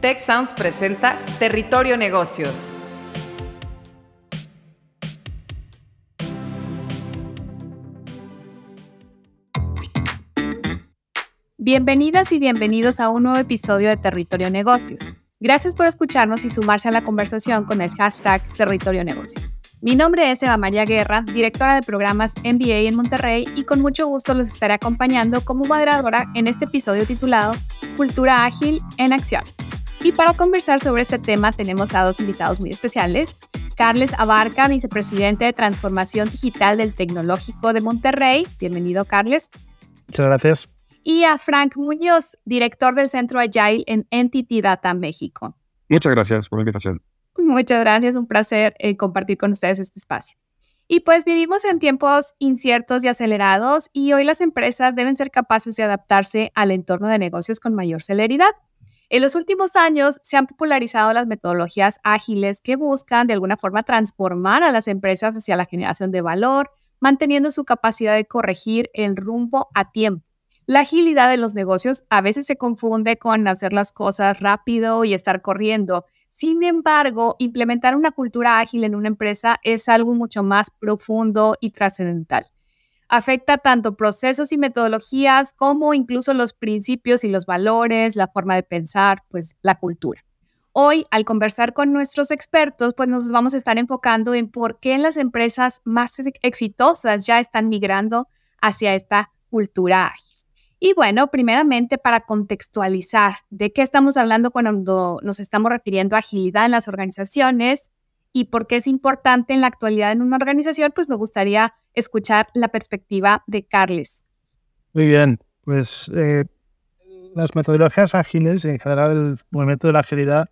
Tech Sounds presenta Territorio Negocios. Bienvenidas y bienvenidos a un nuevo episodio de Territorio Negocios. Gracias por escucharnos y sumarse a la conversación con el hashtag Territorio Negocios. Mi nombre es Eva María Guerra, directora de programas MBA en Monterrey y con mucho gusto los estaré acompañando como moderadora en este episodio titulado Cultura Ágil en Acción. Y para conversar sobre este tema tenemos a dos invitados muy especiales. Carles Abarca, vicepresidente de Transformación Digital del Tecnológico de Monterrey. Bienvenido, Carles. Muchas gracias. Y a Frank Muñoz, director del Centro Agile en Entity Data México. Muchas gracias por la invitación. Muchas gracias, un placer eh, compartir con ustedes este espacio. Y pues vivimos en tiempos inciertos y acelerados y hoy las empresas deben ser capaces de adaptarse al entorno de negocios con mayor celeridad. En los últimos años se han popularizado las metodologías ágiles que buscan de alguna forma transformar a las empresas hacia la generación de valor, manteniendo su capacidad de corregir el rumbo a tiempo. La agilidad de los negocios a veces se confunde con hacer las cosas rápido y estar corriendo, sin embargo, implementar una cultura ágil en una empresa es algo mucho más profundo y trascendental. Afecta tanto procesos y metodologías como incluso los principios y los valores, la forma de pensar, pues la cultura. Hoy, al conversar con nuestros expertos, pues nos vamos a estar enfocando en por qué las empresas más exitosas ya están migrando hacia esta cultura ágil. Y bueno, primeramente para contextualizar de qué estamos hablando cuando nos estamos refiriendo a agilidad en las organizaciones y por qué es importante en la actualidad en una organización, pues me gustaría escuchar la perspectiva de Carles. Muy bien, pues eh, las metodologías ágiles, en general el movimiento de la agilidad,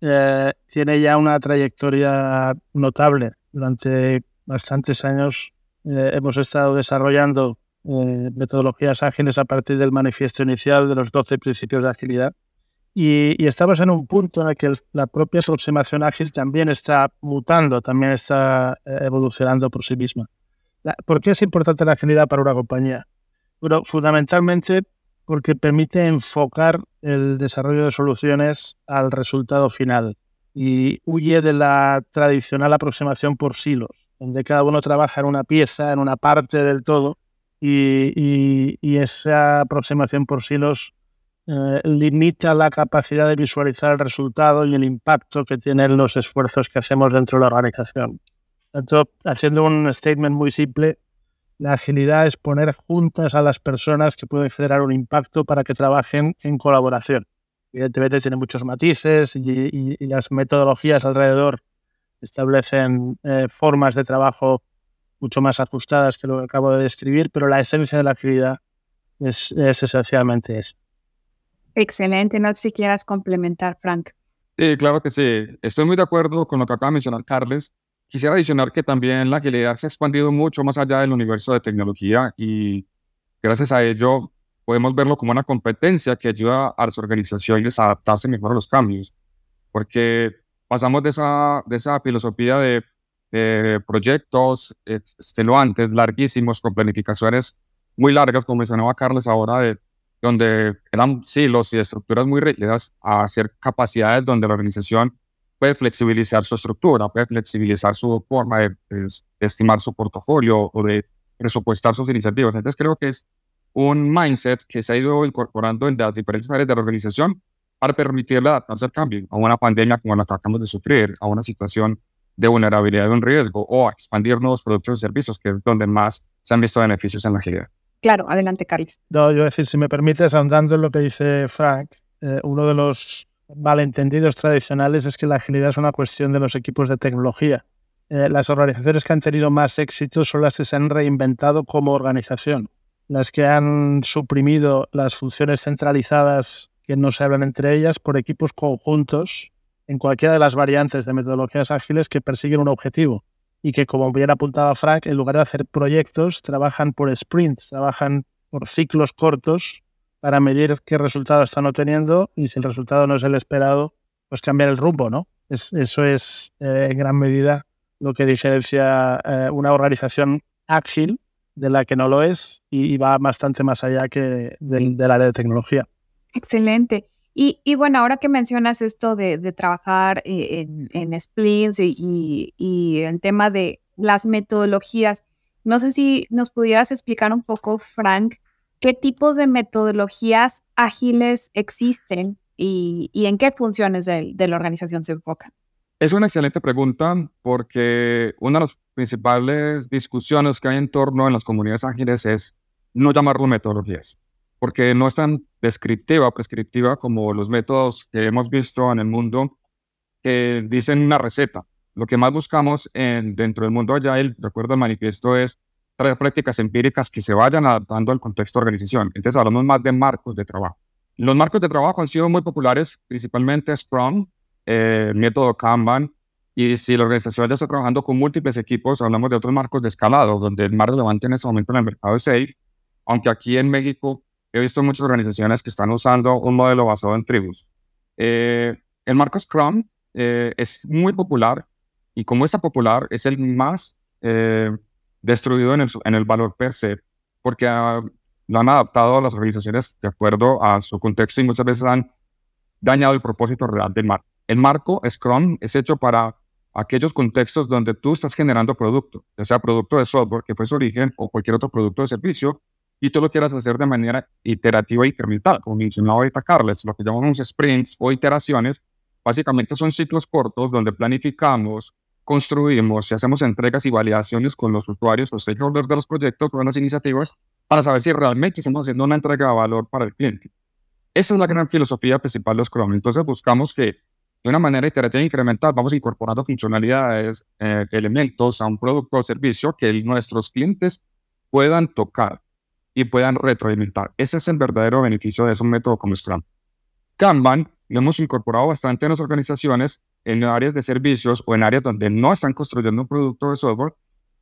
eh, tiene ya una trayectoria notable. Durante bastantes años eh, hemos estado desarrollando metodologías ágiles a partir del manifiesto inicial de los 12 principios de agilidad. Y, estamos en un punto en el que la propia aproximación ágil también está mutando, también está eh, evolucionando por sí misma. ¿Por qué es importante la agilidad para una compañía? Bueno, fundamentalmente porque permite enfocar el desarrollo de soluciones al resultado final y huye de la tradicional aproximación por silos, donde cada uno trabaja en una pieza, en una parte del todo, y, esa aproximación por silos eh, limita la capacidad de visualizar el resultado y el impacto que tienen los esfuerzos que hacemos dentro de la organización. Entonces, haciendo un statement muy simple, la agilidad es poner juntas a las personas que pueden generar un impacto para que trabajen en colaboración. Evidentemente tiene muchos matices y, las metodologías alrededor establecen eh, formas de trabajo mucho más ajustadas que lo que acabo de describir, pero la esencia de la actividad es, esencialmente eso. Excelente, no sé si quieras complementar, Frank. Sí, claro que sí. Estoy muy de acuerdo con lo que acaba de mencionar Carles. Quisiera adicionar que también la agilidad se ha expandido mucho más allá del universo de tecnología y gracias a ello podemos verlo como una competencia que ayuda a las organizaciones a adaptarse mejor a los cambios, porque pasamos de esa, de esa filosofía de eh, proyectos esteluantes, larguísimos, con planificaciones muy largas, como mencionaba Carlos ahora, de, donde eran silos y estructuras muy rígidas, a hacer capacidades donde la organización puede flexibilizar su estructura, puede flexibilizar su forma de, estimar su portafolio o de presupuestar sus iniciativas. Entonces creo que es un mindset que se ha ido incorporando en las diferentes áreas de la organización para permitirle adaptarse al cambio, a una pandemia como la que acabamos de sufrir, a una situación de vulnerabilidad de un riesgo o a expandir nuevos productos y servicios, que es donde más se han visto beneficios en la agilidad. Claro, adelante, Carlos. No, yo decir, si me permites, ahondando en lo que dice Frank, eh, uno de los malentendidos tradicionales es que la agilidad es una cuestión de los equipos de tecnología. Eh, las organizaciones que han tenido más éxito son las que se han reinventado como organización, las que han suprimido las funciones centralizadas que no se hablan entre ellas por equipos conjuntos en cualquiera de las variantes de metodologías ágiles que persiguen un objetivo y que, como bien apuntaba Frank, en lugar de hacer proyectos, trabajan por sprints, trabajan por ciclos cortos para medir qué resultado están obteniendo y si el resultado no es el esperado, pues cambiar el rumbo, ¿no? eso es eh, en gran medida lo que diferencia eh, una organización ágil de la que no lo es y, va bastante más allá que del, del área de tecnología. Excelente. Y, bueno, ahora que mencionas esto de, trabajar eh, en, splints y, el tema de las metodologías, no sé si nos pudieras explicar un poco, Frank, qué tipos de metodologías ágiles existen y, en qué funciones de, la organización se enfocan. Es una excelente pregunta porque una de las principales discusiones que hay en torno a las comunidades ágiles es no llamarlo metodologías porque no es tan descriptiva o prescriptiva como los métodos que hemos visto en el mundo que dicen una receta. Lo que más buscamos en, dentro del mundo Agile, de acuerdo al manifiesto, es traer prácticas empíricas que se vayan adaptando al contexto de organización. Entonces hablamos más de marcos de trabajo. Los marcos de trabajo han sido muy populares, principalmente Scrum, eh, el método Kanban, y si la organización ya está trabajando con múltiples equipos, hablamos de otros marcos de escalado, donde el más relevante en este momento en el mercado es SAFe, aunque aquí en México he visto muchas organizaciones que están usando un modelo basado en tribus. Eh, el marco Scrum eh, es muy popular y como es popular, es el más eh, destruido en el, en el, valor per se, porque lo han adaptado a las organizaciones de acuerdo a su contexto y muchas veces han dañado el propósito real del marco. El marco Scrum es hecho para aquellos contextos donde tú estás generando producto, ya sea producto de software, que fue su origen, o cualquier otro producto de servicio, y tú lo quieras hacer de manera iterativa e incremental, como mencionaba ahorita Carles, lo que llamamos sprints o iteraciones, básicamente son ciclos cortos donde planificamos, construimos y hacemos entregas y validaciones con los usuarios, los stakeholders de los proyectos, con las iniciativas, para saber si realmente estamos haciendo una entrega de valor para el cliente. Esa es la gran filosofía principal de Scrum. Entonces buscamos que de una manera iterativa e incremental vamos incorporando funcionalidades, eh, elementos a un producto o servicio que nuestros clientes puedan tocar y puedan retroalimentar. Ese es el verdadero beneficio de un método como Scrum. Kanban lo hemos incorporado bastante en las organizaciones, en áreas de servicios o en áreas donde no están construyendo un producto de software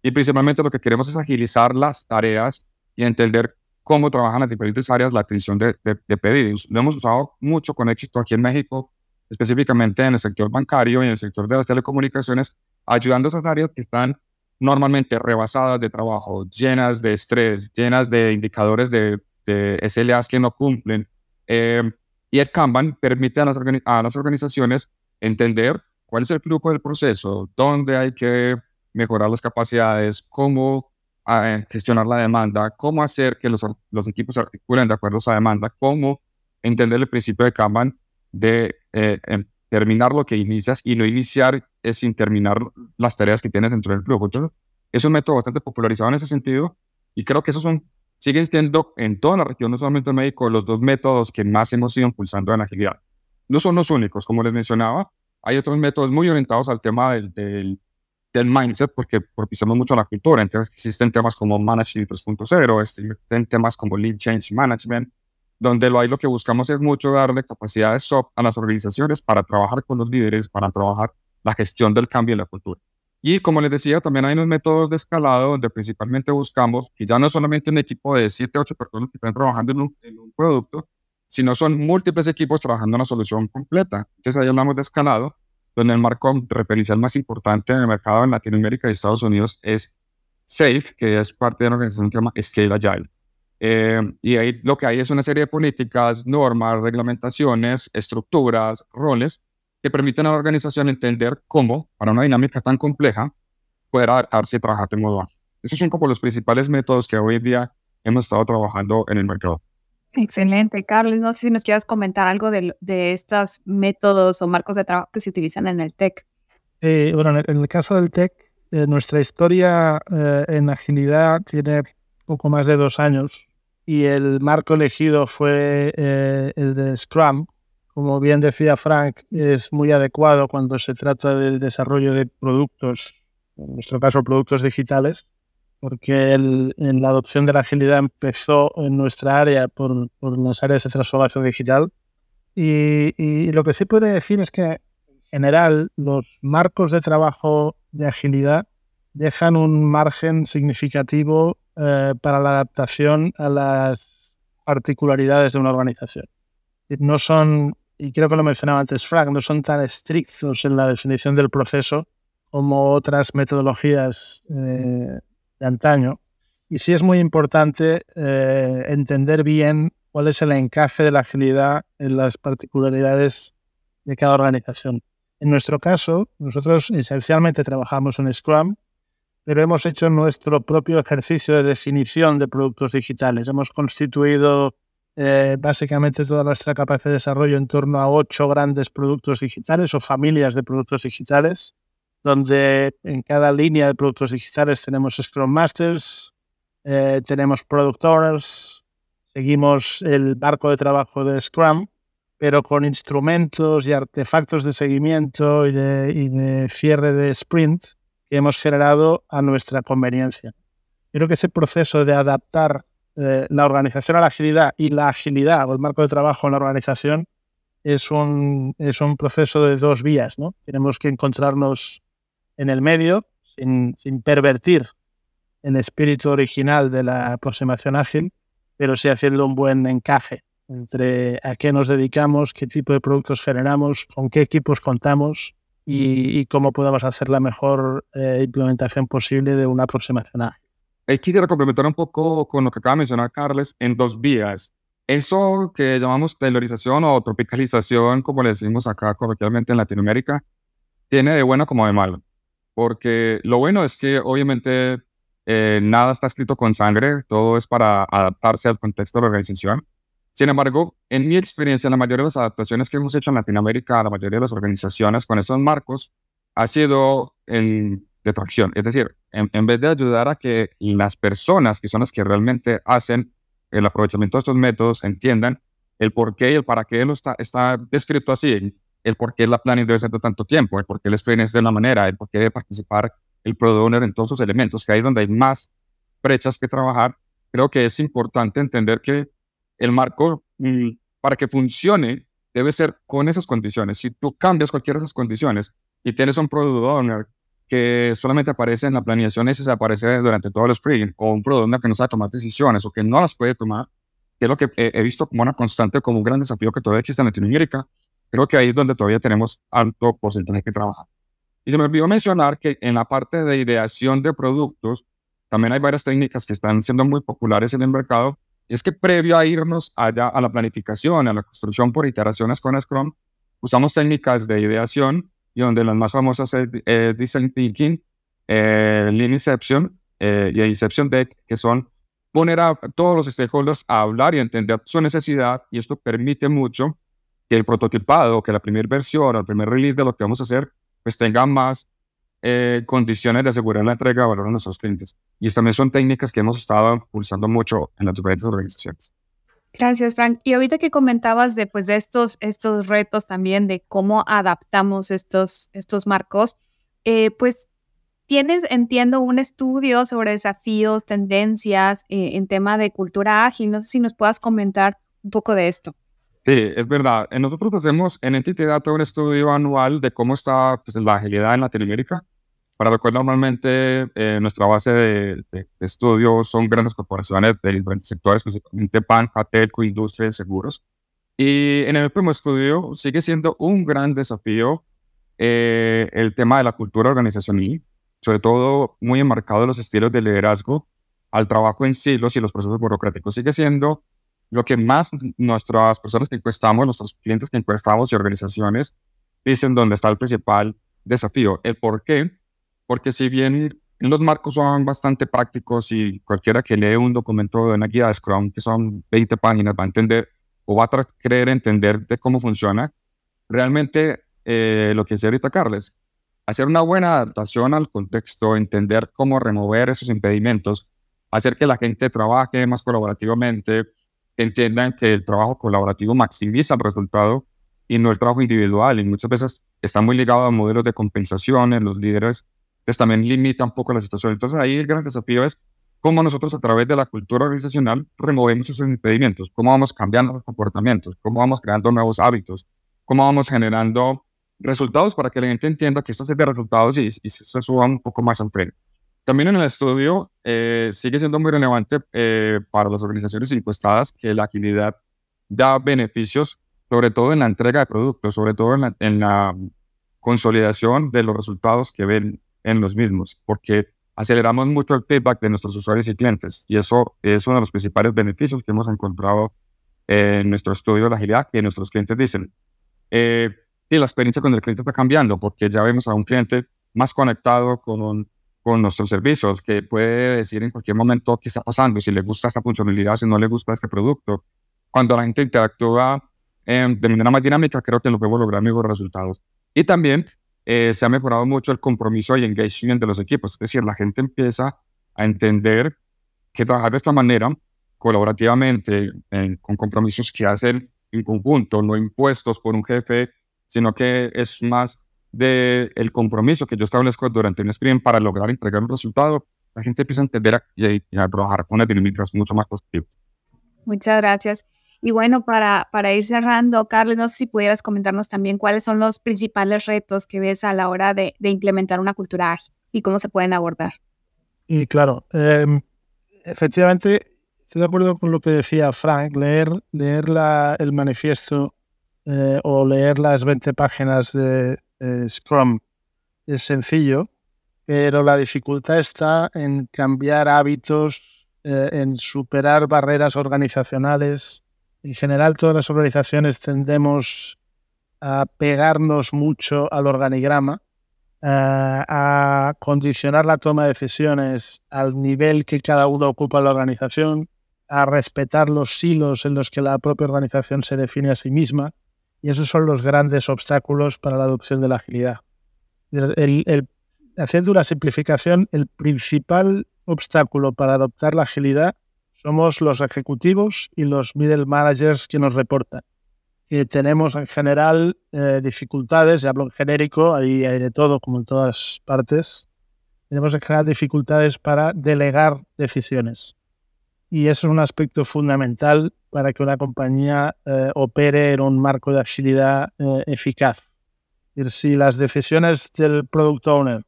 y principalmente lo que queremos es agilizar las tareas y entender cómo trabajan las diferentes áreas la atención de, de, pedidos. Lo hemos usado mucho con éxito aquí en México, específicamente en el sector bancario y en el sector de las telecomunicaciones, ayudando a esas áreas que están normalmente rebasadas de trabajo, llenas de estrés, llenas de indicadores de, de SLAs que no cumplen. Eh, y el Kanban permite a las, organizaciones entender cuál es el flujo del proceso, dónde hay que mejorar las capacidades, cómo ah, gestionar la demanda, cómo hacer que los, los equipos se articulen de acuerdo a esa demanda, cómo entender el principio de Kanban de eh, em, terminar lo que inicias y no iniciar es sin terminar las tareas que tienes dentro del flujo. Entonces, es un método bastante popularizado en ese sentido y creo que esos son, siguen siendo en toda la región, no solamente en México, los dos métodos que más hemos ido impulsando en agilidad. No son los únicos, como les mencionaba, hay otros métodos muy orientados al tema del, del, del mindset, porque propiciamos mucho la cultura. Entonces, existen temas como Management 3.0, existen temas como Lead Change Management, donde lo hay lo que buscamos es mucho darle capacidades soft a las organizaciones para trabajar con los líderes, para trabajar la gestión del cambio en la cultura. Y como les decía, también hay unos métodos de escalado donde principalmente buscamos que ya no solamente un equipo de 7, 8 personas que están trabajando en un, producto, sino son múltiples equipos trabajando en una solución completa. Entonces ahí hablamos de escalado, donde el marco referencial más importante en el mercado en Latinoamérica y Estados Unidos es SAFE, que es parte de una organización que se llama Scale Agile. Eh, y ahí lo que hay es una serie de políticas, normas, reglamentaciones, estructuras, roles que permiten a la organización entender cómo, para una dinámica tan compleja, poder adaptarse y trabajar de modo ágil. Esos son como los principales métodos que hoy en día hemos estado trabajando en el mercado. Excelente, Carlos. No sé si nos quieras comentar algo de, de estos métodos o marcos de trabajo que se utilizan en el TEC. Eh, bueno, en el, caso del TEC, eh, nuestra historia en agilidad tiene poco más de dos años y el marco elegido fue eh, el de Scrum. Como bien decía Frank, es muy adecuado cuando se trata del desarrollo de productos, en nuestro caso productos digitales, porque el, en la adopción de la agilidad empezó en nuestra área por, por las áreas de transformación digital. Y, y lo que sí puede decir es que en general los marcos de trabajo de agilidad dejan un margen significativo eh, para la adaptación a las particularidades de una organización. No son, y creo que lo mencionaba antes Frank, no son tan estrictos en la definición del proceso como otras metodologías eh, de antaño. Y sí es muy importante eh, entender bien cuál es el encaje de la agilidad en las particularidades de cada organización. En nuestro caso, nosotros esencialmente trabajamos en Scrum, pero hemos hecho nuestro propio ejercicio de definición de productos digitales. Hemos constituido eh, básicamente toda nuestra capacidad de desarrollo en torno a ocho grandes productos digitales o familias de productos digitales, donde en cada línea de productos digitales tenemos Scrum Masters, eh, tenemos Product Owners, seguimos el barco de trabajo de Scrum, pero con instrumentos y artefactos de seguimiento y de, cierre de sprint que hemos generado a nuestra conveniencia. Creo que ese proceso de adaptar eh, la organización a la agilidad y la agilidad o el marco de trabajo en la organización es un, es un proceso de dos vías. ¿no? Tenemos que encontrarnos en el medio sin, sin pervertir el espíritu original de la aproximación ágil, pero sí haciendo un buen encaje entre a qué nos dedicamos, qué tipo de productos generamos, con qué equipos contamos y, cómo podemos hacer la mejor eh, implementación posible de una aproximación ágil. Quisiera complementar un poco con lo que acaba de mencionar Carles en dos vías. Eso que llamamos tailorización o tropicalización, como le decimos acá coloquialmente en Latinoamérica, tiene de bueno como de malo. Porque lo bueno es que obviamente eh, nada está escrito con sangre, todo es para adaptarse al contexto de la organización. Sin embargo, en mi experiencia, la mayoría de las adaptaciones que hemos hecho en Latinoamérica, la mayoría de las organizaciones con estos marcos, ha sido en detracción. Es decir, en, vez de ayudar a que las personas, que son las que realmente hacen el aprovechamiento de estos métodos, entiendan el por qué y el para qué lo está, está descrito así, el por qué la planning debe ser de tanto tiempo, el por qué el sprint es de una manera, el por qué debe participar el product owner en todos sus elementos, que ahí es donde hay más brechas que trabajar. Creo que es importante entender que el marco, mm, para que funcione, debe ser con esas condiciones. Si tú cambias cualquiera de esas condiciones y tienes un product owner que solamente aparece en la planeación, ese se aparece durante todo el sprint, o un product owner que no sabe tomar decisiones o que no las puede tomar, que es lo que he, visto como una constante, como un gran desafío que todavía existe en Latinoamérica, creo que ahí es donde todavía tenemos alto porcentaje que trabajar. Y se me olvidó mencionar que en la parte de ideación de productos, también hay varias técnicas que están siendo muy populares en el mercado es que previo a irnos allá a la planificación, a la construcción por iteraciones con Scrum, usamos técnicas de ideación y donde las más famosas es Design Thinking, eh, Lean Inception eh, y Inception Deck, que son poner a todos los stakeholders a hablar y entender su necesidad y esto permite mucho que el prototipado, que la primera versión o el primer release de lo que vamos a hacer, pues tenga más eh, condiciones de asegurar la entrega de valor a nuestros clientes. Y también son técnicas que hemos estado impulsando mucho en las diferentes organizaciones. Gracias, Frank. Y ahorita que comentabas de, pues, de estos, estos retos también, de cómo adaptamos estos, estos marcos, eh, pues tienes, entiendo, un estudio sobre desafíos, tendencias eh, en tema de cultura ágil. No sé si nos puedas comentar un poco de esto. Sí, es verdad. Nosotros hacemos en Entity Data un estudio anual de cómo está pues, la agilidad en Latinoamérica. Para lo cual normalmente eh, nuestra base de, estudio son grandes corporaciones de diferentes sectores, principalmente banca, telco, industria seguros. Y en el primer estudio sigue siendo un gran desafío eh, el tema de la cultura organizacional, sobre todo muy enmarcado en los estilos de liderazgo al trabajo en silos y los procesos burocráticos. Sigue siendo lo que más nuestras personas que encuestamos, nuestros clientes que encuestamos y organizaciones dicen dónde está el principal desafío. ¿El por qué? Porque si bien los marcos son bastante prácticos y cualquiera que lee un documento de una guía de Scrum, que son 20 páginas, va a entender o va a querer entender de cómo funciona, realmente eh, lo que decía ahorita Carles, hacer una buena adaptación al contexto, entender cómo remover esos impedimentos, hacer que la gente trabaje más colaborativamente, entiendan que el trabajo colaborativo maximiza el resultado y no el trabajo individual. Y muchas veces está muy ligado a modelos de compensación en los líderes, entonces también limita un poco la situación. Entonces ahí el gran desafío es cómo nosotros a través de la cultura organizacional removemos esos impedimentos, cómo vamos cambiando los comportamientos, cómo vamos creando nuevos hábitos, cómo vamos generando resultados para que la gente entienda que esto es de resultados y, y se suba un poco más al tren. También en el estudio eh, sigue siendo muy relevante eh, para las organizaciones encuestadas que la agilidad da beneficios, sobre todo en la entrega de productos, sobre todo en la, consolidación de los resultados que ven en los mismos, porque aceleramos mucho el feedback de nuestros usuarios y clientes y eso es uno de los principales beneficios que hemos encontrado en nuestro estudio de la agilidad que nuestros clientes dicen. Eh, y la experiencia con el cliente está cambiando porque ya vemos a un cliente más conectado con, con nuestros servicios, que puede decir en cualquier momento qué está pasando, si le gusta esta funcionalidad, si no le gusta este producto. Cuando la gente interactúa eh, de manera más dinámica, creo que lo podemos lograr mejores resultados. Y también eh, se ha mejorado mucho el compromiso y engagement de los equipos, es decir, la gente empieza a entender que trabajar de esta manera, colaborativamente, con compromisos que hacen en conjunto, no impuestos por un jefe, sino que es más del el compromiso que yo establezco durante un sprint para lograr entregar un resultado, la gente empieza a entender y, a, trabajar con dinámicas mucho más positivas. Muchas gracias. Y bueno, para, para ir cerrando, Carlos, no sé si pudieras comentarnos también cuáles son los principales retos que ves a la hora de, implementar una cultura ágil y cómo se pueden abordar. Y claro, eh, efectivamente, estoy de acuerdo con lo que decía Frank, leer, leer la, el manifiesto eh, o leer las 20 páginas de eh, Scrum es sencillo, pero la dificultad está en cambiar hábitos, eh, en superar barreras organizacionales. En general, todas las organizaciones tendemos a pegarnos mucho al organigrama, a condicionar la toma de decisiones al nivel que cada uno ocupa en la organización, a respetar los silos en los que la propia organización se define a sí misma y esos son los grandes obstáculos para la adopción de la agilidad. haciendo una simplificación, el principal obstáculo para adoptar la agilidad somos los ejecutivos y los middle managers que nos reportan. Que tenemos en general eh, dificultades, y hablo en genérico, ahí hay de todo, como en todas partes. Tenemos en general dificultades para delegar decisiones. Y eso es un aspecto fundamental para que una compañía eh, opere en un marco de agilidad eh, eficaz. si las decisiones del product owner,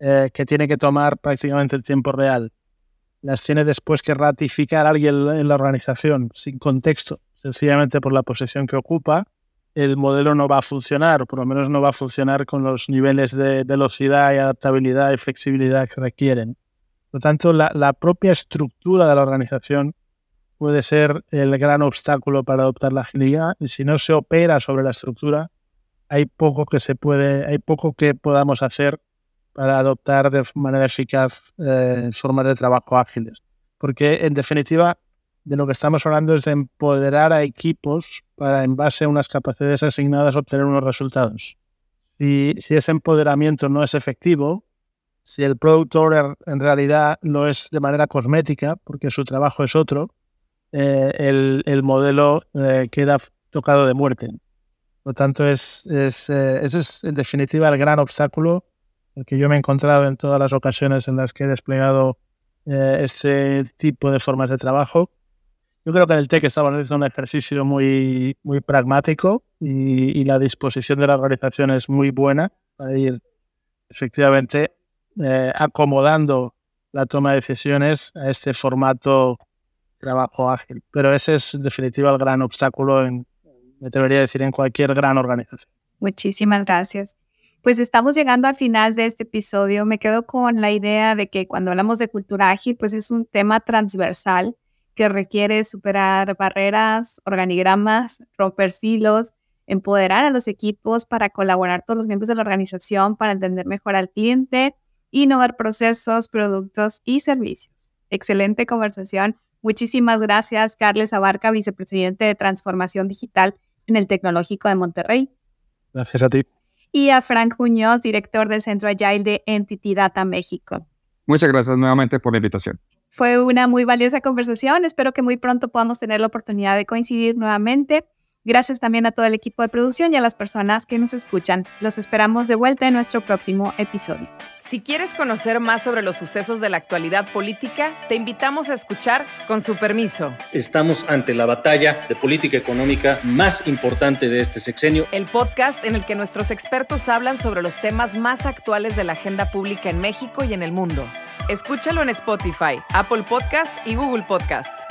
eh, que tiene que tomar prácticamente el tiempo real, las tiene después que ratificar alguien en la organización sin contexto, sencillamente por la posición que ocupa, el modelo no va a funcionar, o por lo menos no va a funcionar con los niveles de velocidad y adaptabilidad y flexibilidad que requieren. Por lo tanto, la, propia estructura de la organización puede ser el gran obstáculo para adoptar la agilidad y si no se opera sobre la estructura, hay poco que se puede, hay poco que podamos hacer para adoptar de manera eficaz eh, formas de trabajo ágiles. Porque en definitiva, de lo que estamos hablando es de empoderar a equipos para, en base a unas capacidades asignadas, obtener unos resultados. Y si ese empoderamiento no es efectivo, si el product owner en realidad lo es de manera cosmética, porque su trabajo es otro, eh, el, el, modelo eh, queda tocado de muerte. Por lo tanto, es, es eh, ese es en definitiva el gran obstáculo que yo me he encontrado en todas las ocasiones en las que he desplegado ese tipo de formas de trabajo. Yo creo que en el TEC estamos haciendo un ejercicio muy, muy pragmático y, la disposición de la organización es muy buena para ir efectivamente acomodando la toma de decisiones a este formato trabajo ágil. Pero ese es en definitiva el gran obstáculo, en, me atrevería a decir, en cualquier gran organización. Muchísimas gracias. Pues estamos llegando al final de este episodio. Me quedo con la idea de que cuando hablamos de cultura ágil, pues es un tema transversal que requiere superar barreras, organigramas, romper silos, empoderar a los equipos para colaborar todos los miembros de la organización para entender mejor al cliente, innovar procesos, productos y servicios. Excelente conversación. Muchísimas gracias, Carles Abarca, vicepresidente de Transformación Digital en el Tecnológico de Monterrey. Gracias a ti. Y a Frank Muñoz, director del Centro Agile de Entity Data México. Muchas gracias nuevamente por la invitación. Fue una muy valiosa conversación. Espero que muy pronto podamos tener la oportunidad de coincidir nuevamente. Gracias también a todo el equipo de producción y a las personas que nos escuchan. Los esperamos de vuelta en nuestro próximo episodio. Si quieres conocer más sobre los sucesos de la actualidad política, te invitamos a escuchar Con su permiso. Estamos ante la batalla de política económica más importante de este sexenio. El podcast en el que nuestros expertos hablan sobre los temas más actuales de la agenda pública en México y en el mundo. Escúchalo en Spotify, Apple Podcast y Google Podcasts.